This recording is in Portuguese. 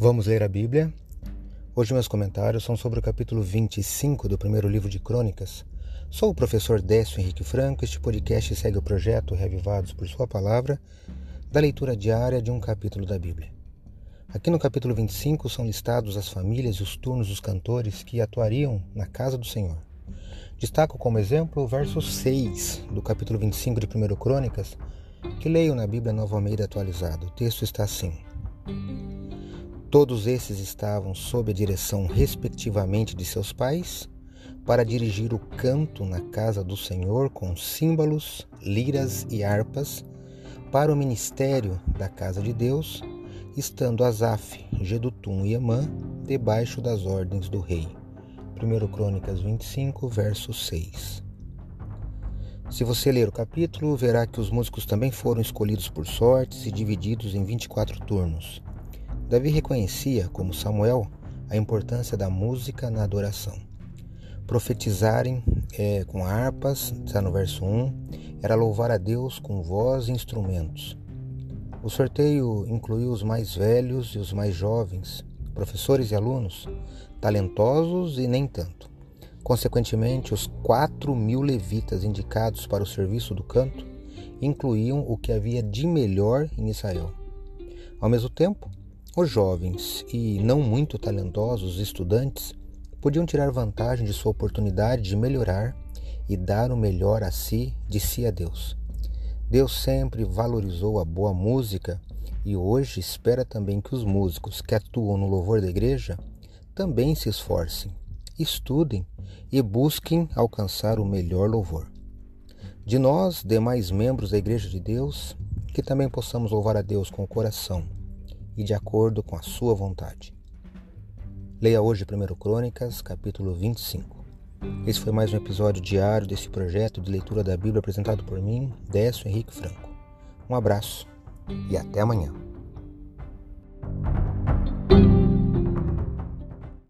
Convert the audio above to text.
Vamos ler a Bíblia. Hoje meus comentários são sobre o capítulo 25 do primeiro livro de Crônicas. Sou o professor Décio Henrique Franco. Este podcast segue o projeto Revivados por Sua Palavra, da leitura diária de um capítulo da Bíblia. Aqui no capítulo 25 são listados as famílias e os turnos dos cantores que atuariam na casa do Senhor. Destaco como exemplo o verso 6 do capítulo 25 de 1 Crônicas, que leio na Bíblia Nova Almeida atualizada. O texto está assim: Todos esses estavam sob a direção, respectivamente, de seus pais, para dirigir o canto na casa do Senhor com símbolos, liras e harpas, para o ministério da casa de Deus, estando Asaf, Gedutum e Emã debaixo das ordens do rei. 1 Crônicas 25, verso 6. Se você ler o capítulo, verá que os músicos também foram escolhidos por sortes e divididos em 24 turnos. Davi reconhecia, como Samuel, a importância da música na adoração. Profetizarem é, com harpas, está no verso 1, era louvar a Deus com voz e instrumentos. O sorteio incluiu os mais velhos e os mais jovens, professores e alunos, talentosos e nem tanto. Consequentemente, os quatro mil levitas indicados para o serviço do canto incluíam o que havia de melhor em Israel. Ao mesmo tempo, os jovens e não muito talentosos estudantes podiam tirar vantagem de sua oportunidade de melhorar e dar o melhor a si, de si a Deus. Deus sempre valorizou a boa música e hoje espera também que os músicos que atuam no louvor da igreja também se esforcem, estudem e busquem alcançar o melhor louvor. De nós, demais membros da Igreja de Deus, que também possamos louvar a Deus com o coração e de acordo com a sua vontade. Leia hoje 1 Crônicas, capítulo 25. Esse foi mais um episódio diário desse projeto de leitura da Bíblia apresentado por mim, Décio Henrique Franco. Um abraço e até amanhã.